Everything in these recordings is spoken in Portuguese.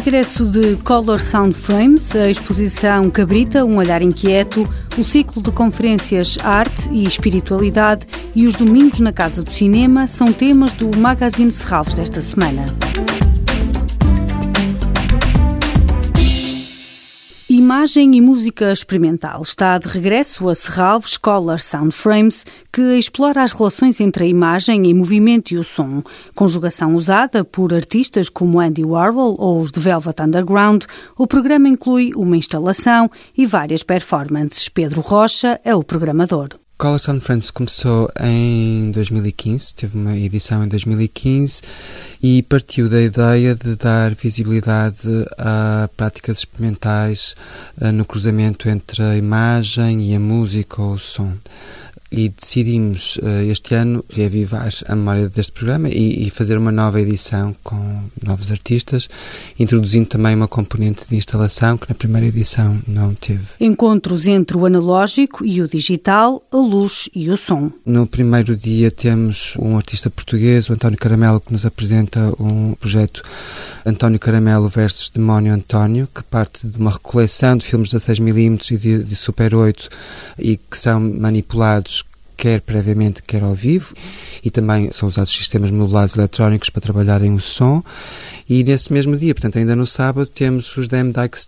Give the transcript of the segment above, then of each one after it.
regresso de Color Sound Frames, a exposição Cabrita, um olhar inquieto, o ciclo de conferências Arte e Espiritualidade e os domingos na Casa do Cinema são temas do Magazine Serralves desta semana. Imagem e música experimental está de regresso a Serralves Scholar Sound Frames, que explora as relações entre a imagem e movimento e o som. Conjugação usada por artistas como Andy Warhol ou os The Velvet Underground, o programa inclui uma instalação e várias performances. Pedro Rocha é o programador. Color Sound Frames começou em 2015, teve uma edição em 2015 e partiu da ideia de dar visibilidade a práticas experimentais eh, no cruzamento entre a imagem e a música ou o som e decidimos uh, este ano reavivar a memória deste programa e, e, fazer uma nova edição com novos artistas, introduzindo também uma componente de instalação que na primeira edição não teve. Encontros entre o analógico e o digital, a luz e o som. No primeiro dia temos um artista português, o António Caramelo, que nos apresenta um projeto António Caramelo versus Demónio António, que parte de uma recoleção de filmes 16mm e de, de Super 8 e que são manipulados quer previamente, quer ao vivo, e também são usados sistemas modulados eletrónicos para trabalharem o som. E nesse mesmo dia, portanto, ainda no sábado, temos os Damn Dyke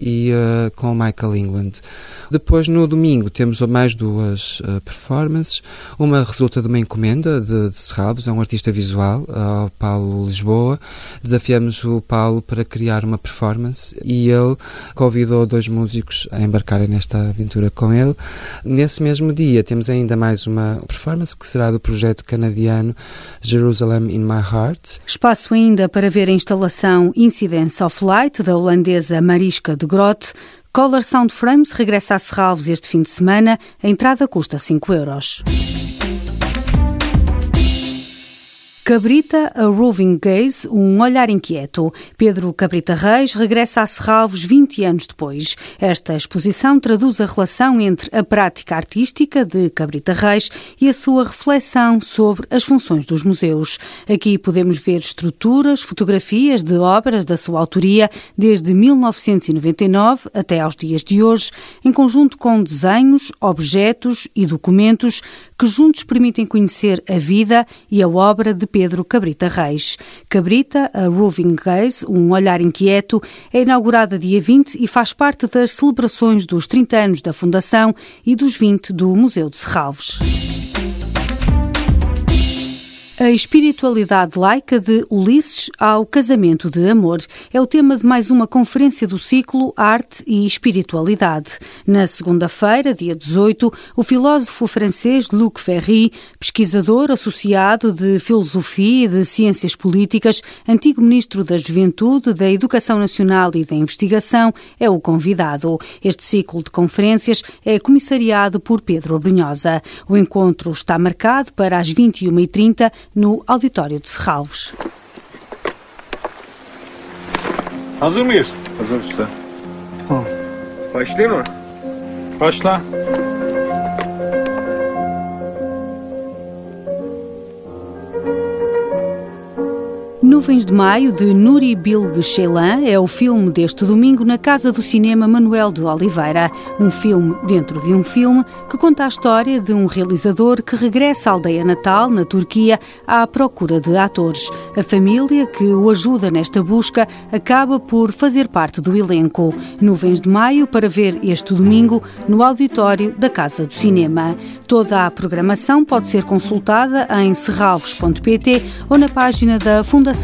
e uh, com o Michael England. Depois, no domingo, temos mais duas uh, performances. Uma resulta de uma encomenda de, de Serralves, é um artista visual, uh, Paulo Lisboa. Desafiamos o Paulo para criar uma performance e ele convidou dois músicos a embarcarem nesta aventura com ele. Nesse mesmo dia, temos ainda mais uma performance que será do projeto canadiano Jerusalem in My Heart. Espaço ainda para ver em instalação Incidence of Light, da holandesa Mariska de Grote, Color Sound Frames regressa a Serralves este fim de semana. A entrada custa 5 euros. Cabrita, a Roving Gaze, um olhar inquieto. Pedro Cabrita Reis regressa a Serralvos 20 anos depois. Esta exposição traduz a relação entre a prática artística de Cabrita Reis e a sua reflexão sobre as funções dos museus. Aqui podemos ver estruturas, fotografias de obras da sua autoria desde 1999 até aos dias de hoje, em conjunto com desenhos, objetos e documentos que juntos permitem conhecer a vida e a obra de Pedro Cabrita Reis. Cabrita, a Roving Gaze, um olhar inquieto, é inaugurada dia 20 e faz parte das celebrações dos 30 anos da Fundação e dos 20 do Museu de Serralves. A espiritualidade laica de Ulisses ao casamento de amor é o tema de mais uma conferência do ciclo Arte e Espiritualidade. Na segunda-feira, dia 18, o filósofo francês Luc Ferry, pesquisador associado de Filosofia e de Ciências Políticas, antigo ministro da Juventude, da Educação Nacional e da Investigação, é o convidado. Este ciclo de conferências é comissariado por Pedro Abrunhosa. O encontro está marcado para as 21h30 no auditório de Serralves. Hazır mıyız? Hazır usta. Başlayayım mı? Başla. Nuvens de Maio, de Nuri Bilge Ceylan, é o filme deste domingo na Casa do Cinema Manuel de Oliveira. Um filme dentro de um filme que conta a história de um realizador que regressa à aldeia natal, na Turquia, à procura de atores. A família que o ajuda nesta busca acaba por fazer parte do elenco. Nuvens de Maio, para ver este domingo no auditório da Casa do Cinema. Toda a programação pode ser consultada em serralvos.pt ou na página da Fundação